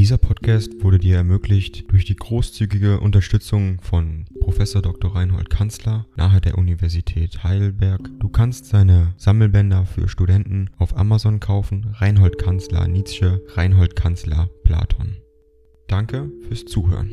Dieser Podcast wurde dir ermöglicht durch die großzügige Unterstützung von Professor Dr. Reinhold Kanzler nahe der Universität Heidelberg. Du kannst seine Sammelbänder für Studenten auf Amazon kaufen. Reinhold Kanzler Nietzsche, Reinhold Kanzler Platon. Danke fürs Zuhören.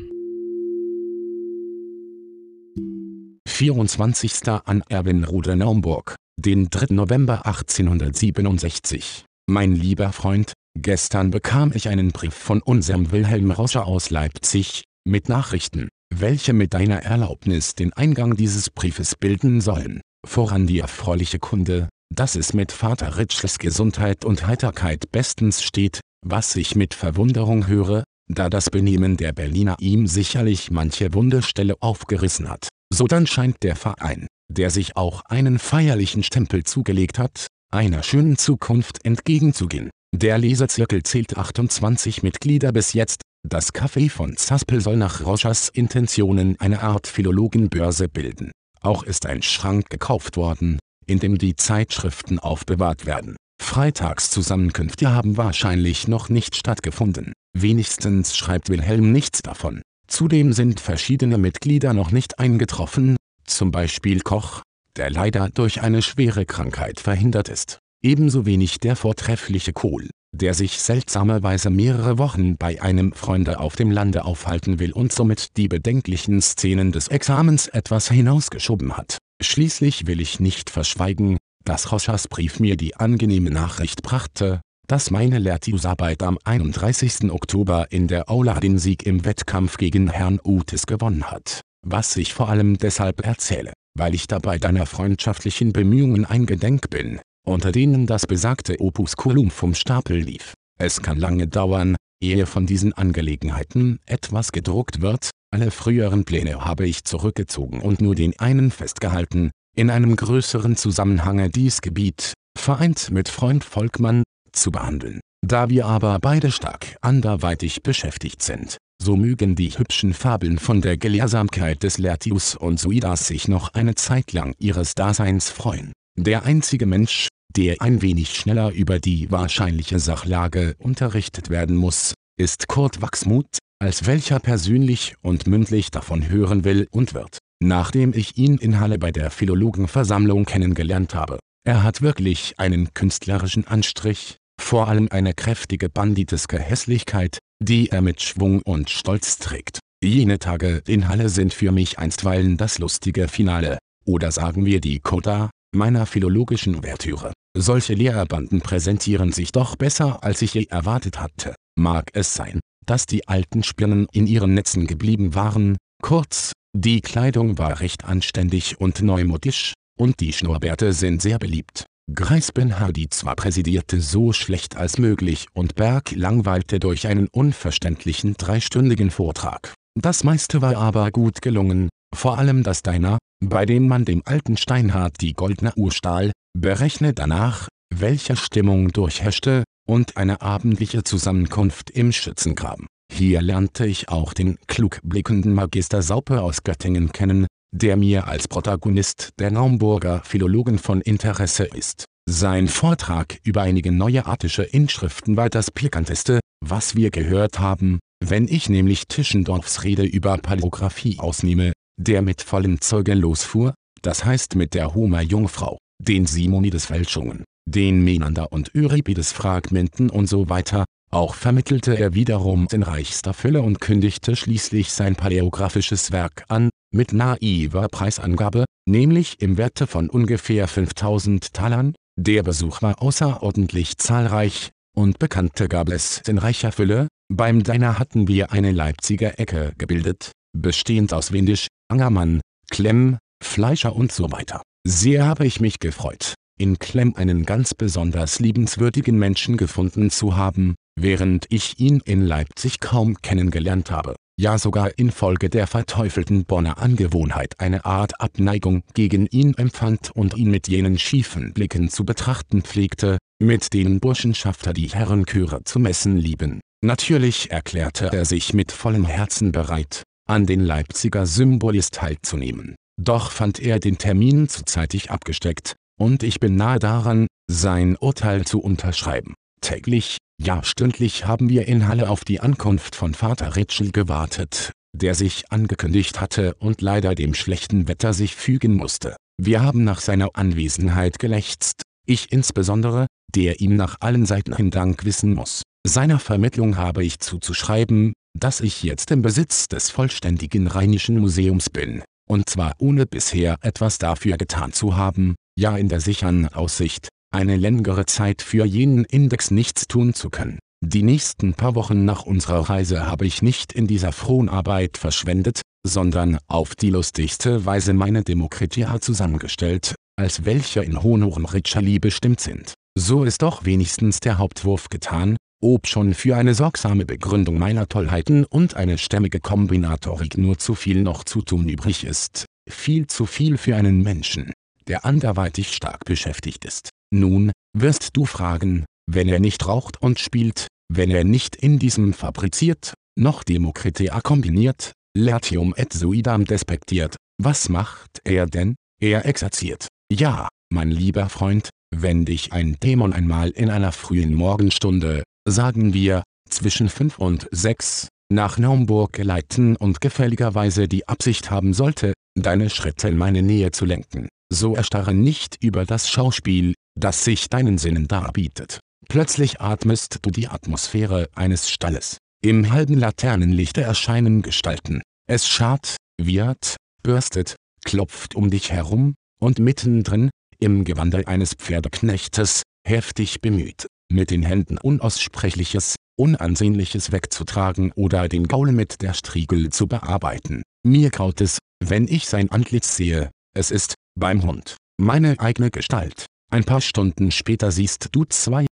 24. an Erwinrode Naumburg, den 3. November 1867. Mein lieber Freund, Gestern bekam ich einen Brief von unserem Wilhelm Roscher aus Leipzig, mit Nachrichten, welche mit deiner Erlaubnis den Eingang dieses Briefes bilden sollen. Voran die erfreuliche Kunde, dass es mit Vater Ritschels Gesundheit und Heiterkeit bestens steht, was ich mit Verwunderung höre, da das Benehmen der Berliner ihm sicherlich manche Wundestelle aufgerissen hat. Sodann scheint der Verein, der sich auch einen feierlichen Stempel zugelegt hat, einer schönen Zukunft entgegenzugehen. Der Lesezirkel zählt 28 Mitglieder bis jetzt, das Café von Zaspel soll nach Roschers Intentionen eine Art Philologenbörse bilden. Auch ist ein Schrank gekauft worden, in dem die Zeitschriften aufbewahrt werden. Freitagszusammenkünfte haben wahrscheinlich noch nicht stattgefunden, wenigstens schreibt Wilhelm nichts davon. Zudem sind verschiedene Mitglieder noch nicht eingetroffen, zum Beispiel Koch, der leider durch eine schwere Krankheit verhindert ist ebenso wenig der vortreffliche Kohl, der sich seltsamerweise mehrere Wochen bei einem Freunde auf dem Lande aufhalten will und somit die bedenklichen Szenen des Examens etwas hinausgeschoben hat. Schließlich will ich nicht verschweigen, dass Roschers Brief mir die angenehme Nachricht brachte, dass meine Lehrtiusarbeit am 31. Oktober in der Aula den Sieg im Wettkampf gegen Herrn Utes gewonnen hat, was ich vor allem deshalb erzähle, weil ich dabei deiner freundschaftlichen Bemühungen eingedenk bin, unter denen das besagte Opusculum vom Stapel lief. Es kann lange dauern, ehe von diesen Angelegenheiten etwas gedruckt wird, alle früheren Pläne habe ich zurückgezogen und nur den einen festgehalten, in einem größeren Zusammenhange dies Gebiet, vereint mit Freund Volkmann, zu behandeln. Da wir aber beide stark anderweitig beschäftigt sind, so mögen die hübschen Fabeln von der Gelehrsamkeit des Lertius und Suidas sich noch eine Zeit lang ihres Daseins freuen. Der einzige Mensch, der ein wenig schneller über die wahrscheinliche Sachlage unterrichtet werden muss, ist Kurt Wachsmuth, als welcher persönlich und mündlich davon hören will und wird, nachdem ich ihn in Halle bei der Philologenversammlung kennengelernt habe. Er hat wirklich einen künstlerischen Anstrich, vor allem eine kräftige banditeske Hässlichkeit, die er mit Schwung und Stolz trägt. Jene Tage in Halle sind für mich einstweilen das lustige Finale, oder sagen wir die Coda, meiner philologischen Ouvertüre. Solche Lehrerbanden präsentieren sich doch besser als ich je erwartet hatte. Mag es sein, dass die alten Spirnen in ihren Netzen geblieben waren, kurz, die Kleidung war recht anständig und neumodisch, und die Schnurrbärte sind sehr beliebt. Greis Ben Hardy zwar präsidierte so schlecht als möglich und Berg langweilte durch einen unverständlichen dreistündigen Vortrag. Das meiste war aber gut gelungen, vor allem das Deiner, bei dem man dem alten Steinhardt die goldene Uhr stahl, berechne danach, welche Stimmung durchherrschte, und eine abendliche Zusammenkunft im Schützengraben. Hier lernte ich auch den klug blickenden Magister Saupe aus Göttingen kennen, der mir als Protagonist der Naumburger Philologen von Interesse ist. Sein Vortrag über einige neue artische Inschriften war das pikanteste, was wir gehört haben, wenn ich nämlich Tischendorfs Rede über Paleographie ausnehme, der mit vollen Zeugen losfuhr, das heißt mit der Homer Jungfrau, den Simonides Fälschungen, den Menander und Euripides Fragmenten und so weiter, auch vermittelte er wiederum in reichster Fülle und kündigte schließlich sein paläographisches Werk an, mit naiver Preisangabe, nämlich im Werte von ungefähr 5000 Talern. Der Besuch war außerordentlich zahlreich, und Bekannte gab es in reicher Fülle, beim Deiner hatten wir eine Leipziger Ecke gebildet, bestehend aus Windisch, Angermann, Klemm, Fleischer und so weiter. Sehr habe ich mich gefreut, in Klemm einen ganz besonders liebenswürdigen Menschen gefunden zu haben, während ich ihn in Leipzig kaum kennengelernt habe, ja sogar infolge der verteufelten Bonner Angewohnheit eine Art Abneigung gegen ihn empfand und ihn mit jenen schiefen Blicken zu betrachten pflegte, mit denen Burschenschafter die Herrenchöre zu messen lieben. Natürlich erklärte er sich mit vollem Herzen bereit, an den Leipziger Symbolis teilzunehmen. Doch fand er den Termin zu zeitig abgesteckt, und ich bin nahe daran, sein Urteil zu unterschreiben. Täglich, ja stündlich haben wir in Halle auf die Ankunft von Vater Ritschel gewartet, der sich angekündigt hatte und leider dem schlechten Wetter sich fügen musste. Wir haben nach seiner Anwesenheit gelächzt, ich insbesondere, der ihm nach allen Seiten hin Dank wissen muss. Seiner Vermittlung habe ich zuzuschreiben, dass ich jetzt im Besitz des vollständigen Rheinischen Museums bin, und zwar ohne bisher etwas dafür getan zu haben, ja in der sichern Aussicht, eine längere Zeit für jenen Index nichts tun zu können. Die nächsten paar Wochen nach unserer Reise habe ich nicht in dieser Fronarbeit verschwendet, sondern auf die lustigste Weise meine Demokratia zusammengestellt, als welche in Honoren Ritschali bestimmt sind. So ist doch wenigstens der Hauptwurf getan, ob schon für eine sorgsame Begründung meiner Tollheiten und eine stämmige Kombinatorik nur zu viel noch zu tun übrig ist, viel zu viel für einen Menschen, der anderweitig stark beschäftigt ist. Nun, wirst du fragen, wenn er nicht raucht und spielt, wenn er nicht in diesem fabriziert, noch Demokritea kombiniert, Latium et Suidam despektiert, was macht er denn? Er exerziert. Ja, mein lieber Freund, wenn dich ein Dämon einmal in einer frühen Morgenstunde, sagen wir, zwischen fünf und sechs, nach Naumburg geleiten und gefälligerweise die Absicht haben sollte, deine Schritte in meine Nähe zu lenken, so erstarre nicht über das Schauspiel, das sich deinen Sinnen darbietet. Plötzlich atmest du die Atmosphäre eines Stalles. Im halben Laternenlichte erscheinen Gestalten. Es scharrt, wird, bürstet, klopft um dich herum, und mittendrin, im Gewande eines Pferdeknechtes, heftig bemüht, mit den Händen Unaussprechliches, Unansehnliches wegzutragen oder den Gaul mit der Striegel zu bearbeiten. Mir graut es, wenn ich sein Antlitz sehe, es ist, beim Hund, meine eigene Gestalt. Ein paar Stunden später siehst du zwei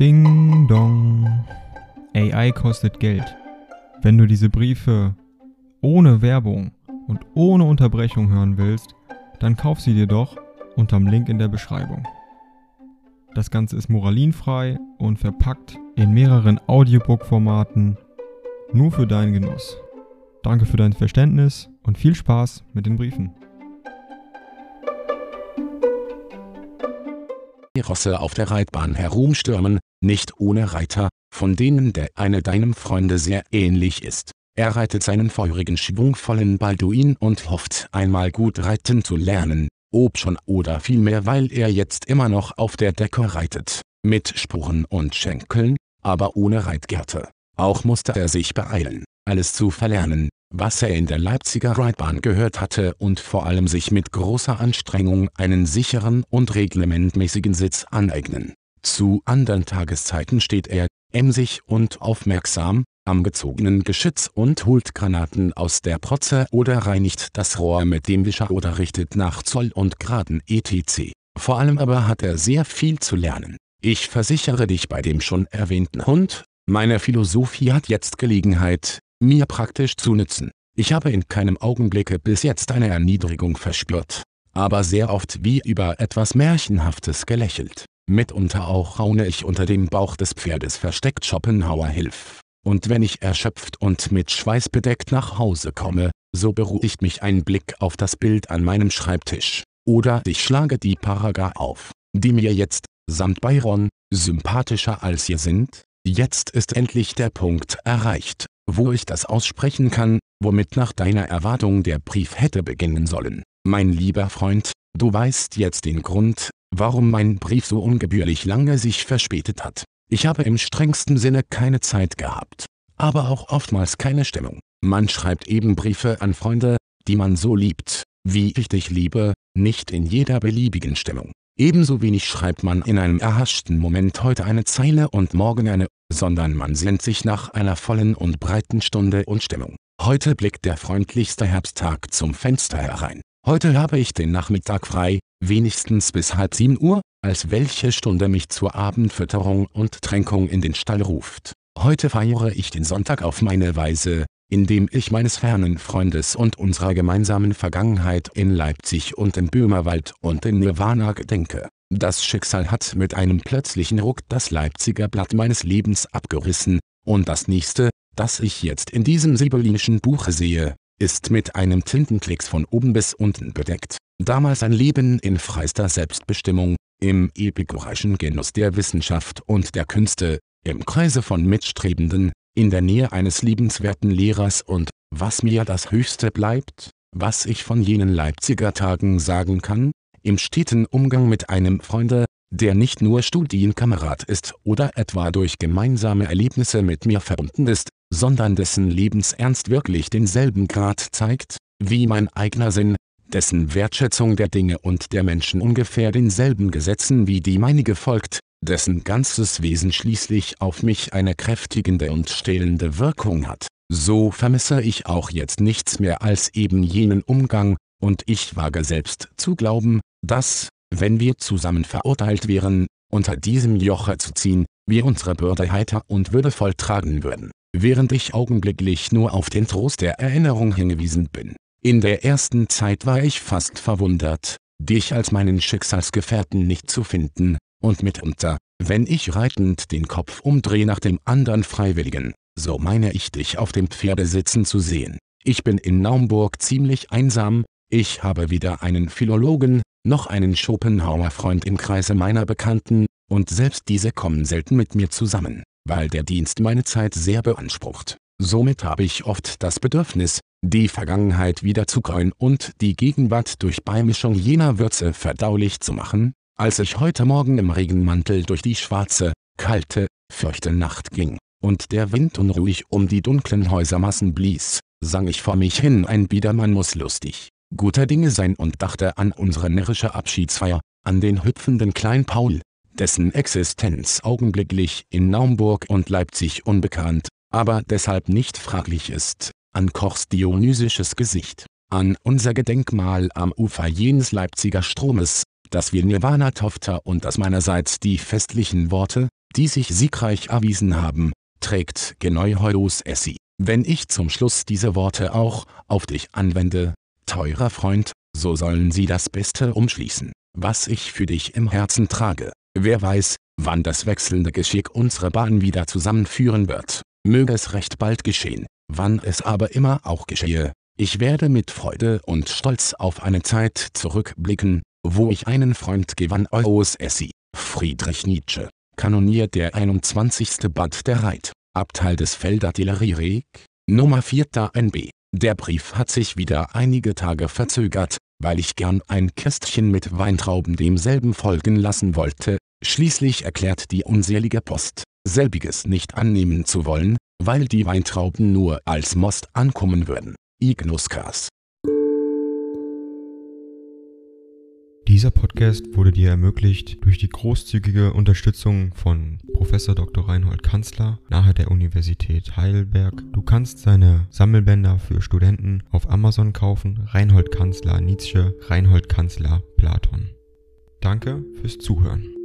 Ding dong. AI kostet Geld. Wenn du diese Briefe ohne Werbung und ohne Unterbrechung hören willst, dann kauf sie dir doch unterm Link in der Beschreibung. Das Ganze ist moralinfrei und verpackt in mehreren Audiobook-Formaten nur für deinen Genuss. Danke für dein Verständnis und viel Spaß mit den Briefen. Die Rosse auf der Reitbahn herumstürmen, nicht ohne Reiter, von denen der eine deinem Freunde sehr ähnlich ist. Er reitet seinen feurigen schwungvollen Balduin und hofft einmal gut reiten zu lernen, ob schon oder vielmehr weil er jetzt immer noch auf der Decke reitet, mit Spuren und Schenkeln, aber ohne Reitgerte. Auch musste er sich beeilen, alles zu verlernen, was er in der Leipziger Reitbahn gehört hatte und vor allem sich mit großer Anstrengung einen sicheren und reglementmäßigen Sitz aneignen. Zu anderen Tageszeiten steht er, emsig und aufmerksam, am gezogenen Geschütz und holt Granaten aus der Protze oder reinigt das Rohr mit dem Wischer oder richtet nach Zoll und Graden etc. Vor allem aber hat er sehr viel zu lernen. Ich versichere dich bei dem schon erwähnten Hund, meine Philosophie hat jetzt Gelegenheit, mir praktisch zu nützen. Ich habe in keinem Augenblicke bis jetzt eine Erniedrigung verspürt, aber sehr oft wie über etwas Märchenhaftes gelächelt. Mitunter auch raune ich unter dem Bauch des Pferdes versteckt Schopenhauer Hilf. Und wenn ich erschöpft und mit Schweiß bedeckt nach Hause komme, so beruhigt mich ein Blick auf das Bild an meinem Schreibtisch. Oder ich schlage die Paraga auf, die mir jetzt, samt Byron, sympathischer als ihr sind. Jetzt ist endlich der Punkt erreicht, wo ich das aussprechen kann, womit nach deiner Erwartung der Brief hätte beginnen sollen. Mein lieber Freund, du weißt jetzt den Grund, warum mein Brief so ungebührlich lange sich verspätet hat. Ich habe im strengsten Sinne keine Zeit gehabt, aber auch oftmals keine Stimmung. Man schreibt eben Briefe an Freunde, die man so liebt, wie ich dich liebe, nicht in jeder beliebigen Stimmung. Ebenso wenig schreibt man in einem erhaschten Moment heute eine Zeile und morgen eine, sondern man sehnt sich nach einer vollen und breiten Stunde und Stimmung. Heute blickt der freundlichste Herbsttag zum Fenster herein. Heute habe ich den Nachmittag frei, wenigstens bis halb sieben Uhr, als welche Stunde mich zur Abendfütterung und Tränkung in den Stall ruft. Heute feiere ich den Sonntag auf meine Weise, indem ich meines fernen Freundes und unserer gemeinsamen Vergangenheit in Leipzig und im Böhmerwald und in Nirvana gedenke. Das Schicksal hat mit einem plötzlichen Ruck das Leipziger Blatt meines Lebens abgerissen, und das nächste, das ich jetzt in diesem sibyllinischen Buche sehe, ist mit einem Tintenklecks von oben bis unten bedeckt. damals ein Leben in freister Selbstbestimmung, im epikureischen Genuss der Wissenschaft und der Künste, im Kreise von Mitstrebenden, in der Nähe eines liebenswerten Lehrers und, was mir das Höchste bleibt, was ich von jenen Leipziger Tagen sagen kann, im steten Umgang mit einem Freunde, der nicht nur Studienkamerad ist oder etwa durch gemeinsame Erlebnisse mit mir verbunden ist, sondern dessen Lebensernst wirklich denselben Grad zeigt, wie mein eigener Sinn, dessen Wertschätzung der Dinge und der Menschen ungefähr denselben Gesetzen wie die meinige folgt, dessen ganzes Wesen schließlich auf mich eine kräftigende und stählende Wirkung hat. So vermisse ich auch jetzt nichts mehr als eben jenen Umgang, und ich wage selbst zu glauben, dass, wenn wir zusammen verurteilt wären, unter diesem Joche zu ziehen, wir unsere Bürde heiter und würdevoll tragen würden, während ich augenblicklich nur auf den Trost der Erinnerung hingewiesen bin. In der ersten Zeit war ich fast verwundert, dich als meinen Schicksalsgefährten nicht zu finden, und mitunter, wenn ich reitend den Kopf umdreh nach dem andern Freiwilligen, so meine ich dich auf dem Pferde sitzen zu sehen. Ich bin in Naumburg ziemlich einsam, ich habe weder einen Philologen, noch einen Schopenhauer-Freund im Kreise meiner Bekannten, und selbst diese kommen selten mit mir zusammen, weil der Dienst meine Zeit sehr beansprucht. Somit habe ich oft das Bedürfnis, die Vergangenheit wieder zu kreuen und die Gegenwart durch Beimischung jener Würze verdaulich zu machen, als ich heute Morgen im Regenmantel durch die schwarze, kalte, feuchte Nacht ging, und der Wind unruhig um die dunklen Häusermassen blies, sang ich vor mich hin ein Biedermann muss lustig, guter Dinge sein und dachte an unsere närrische Abschiedsfeier, an den hüpfenden Klein Paul, dessen Existenz augenblicklich in Naumburg und Leipzig unbekannt, aber deshalb nicht fraglich ist, an Kochs dionysisches Gesicht, an unser Gedenkmal am Ufer jenes Leipziger Stromes, das wir Nirvana Tofter und das meinerseits die festlichen Worte, die sich siegreich erwiesen haben, trägt Geneuheus Essi. Wenn ich zum Schluss diese Worte auch auf dich anwende, teurer Freund, so sollen sie das Beste umschließen, was ich für dich im Herzen trage. Wer weiß, wann das wechselnde Geschick unsere Bahn wieder zusammenführen wird. Möge es recht bald geschehen, wann es aber immer auch geschehe. Ich werde mit Freude und Stolz auf eine Zeit zurückblicken, wo ich einen Freund gewann Eus Essi, Friedrich Nietzsche, kanoniert der 21. Bad der Reit, Abteil des Feldartillerie Nummer 4. NB. Der Brief hat sich wieder einige Tage verzögert, weil ich gern ein Kästchen mit Weintrauben demselben folgen lassen wollte, schließlich erklärt die unselige Post, selbiges nicht annehmen zu wollen, weil die Weintrauben nur als Most ankommen würden. Ignuskas. Dieser Podcast wurde dir ermöglicht durch die großzügige Unterstützung von Prof. Dr. Reinhold Kanzler nahe der Universität Heidelberg. Du kannst seine Sammelbänder für Studenten auf Amazon kaufen. Reinhold Kanzler Nietzsche, Reinhold Kanzler Platon. Danke fürs Zuhören.